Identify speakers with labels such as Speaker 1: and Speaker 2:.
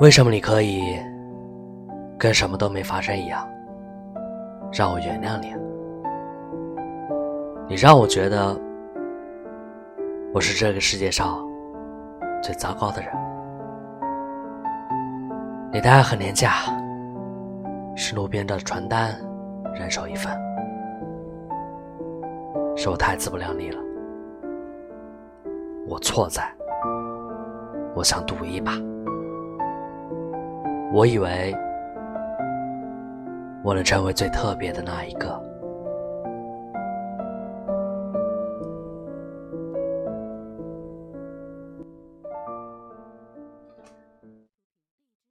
Speaker 1: 为什么你可以跟什么都没发生一样，让我原谅你？你让我觉得我是这个世界上最糟糕的人。你的爱很廉价，是路边的传单，人手一份。是我太自不量力了，我错在，我想赌一把。我以为我能成为最特别的那一个。